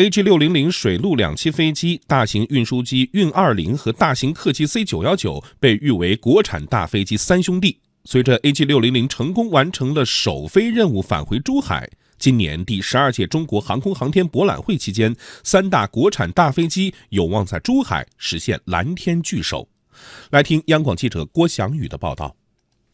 AG 六零零水陆两栖飞机、大型运输机运二零和大型客机 C 九幺九被誉为国产大飞机三兄弟。随着 AG 六零零成功完成了首飞任务，返回珠海。今年第十二届中国航空航天博览会期间，三大国产大飞机有望在珠海实现蓝天聚首。来听央广记者郭翔宇的报道。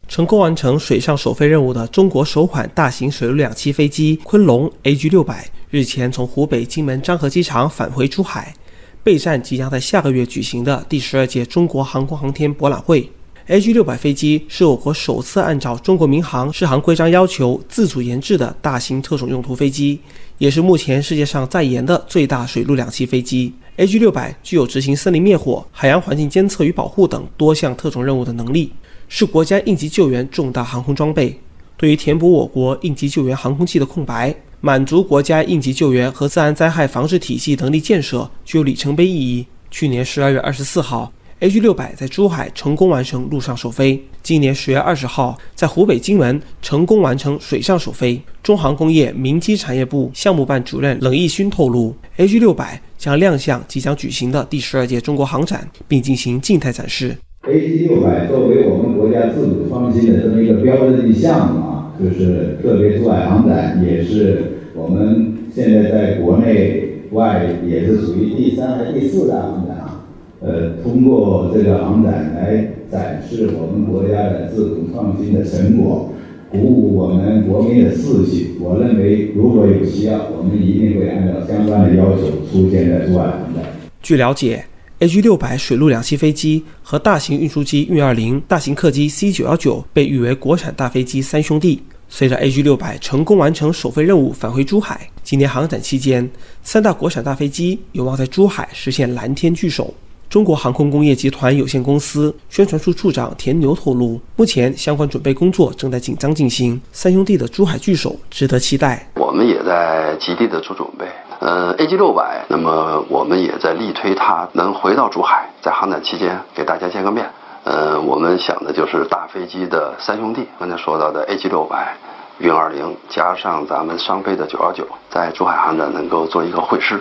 成功完成水上首飞任务的中国首款大型水陆两栖飞机昆龙 AG 六百日前从湖北荆门漳河机场返回珠海，备战即将在下个月举行的第十二届中国航空航天博览会。AG 六百飞机是我国首次按照中国民航适航规章要求自主研制的大型特种用途飞机，也是目前世界上在研的最大水陆两栖飞机。AG 六百具有执行森林灭火、海洋环境监测与保护等多项特种任务的能力，是国家应急救援重大航空装备。对于填补我国应急救援航空器的空白，满足国家应急救援和自然灾害防治体系能力建设，具有里程碑意义。去年十二月二十四号。AG 六百在珠海成功完成陆上首飞，今年十月二十号在湖北荆门成功完成水上首飞。中航工业民机产业部项目办主任冷义勋透露，AG 六百将亮相即将举行的第十二届中国航展，并进行静态展示。AG 六百作为我们国家自主创新的这么一个标志性项目啊，就是特别珠海航展，也是我们现在在国内外也是属于第三和第四大航展啊。呃，通过这个航展来展示我们国家的自主创新的成果，鼓舞我们国民的士气。我认为，如果有需要，我们一定会按照相关的要求出现在珠海航展。据了解，AG 六百水陆两栖飞机和大型运输机运二零、大型客机 C 九幺九被誉为国产大飞机三兄弟。随着 AG 六百成功完成首飞任务，返回珠海，今年航展期间，三大国产大飞机有望在珠海实现蓝天聚首。中国航空工业集团有限公司宣传处处长田牛透露，目前相关准备工作正在紧张进行。三兄弟的珠海聚首值得期待。我们也在极力的做准备。呃，AG 六百，那么我们也在力推它能回到珠海，在航展期间给大家见个面。呃，我们想的就是大飞机的三兄弟，刚才说到的 AG 六百、运二零，加上咱们商飞的九幺九，在珠海航展能够做一个会师。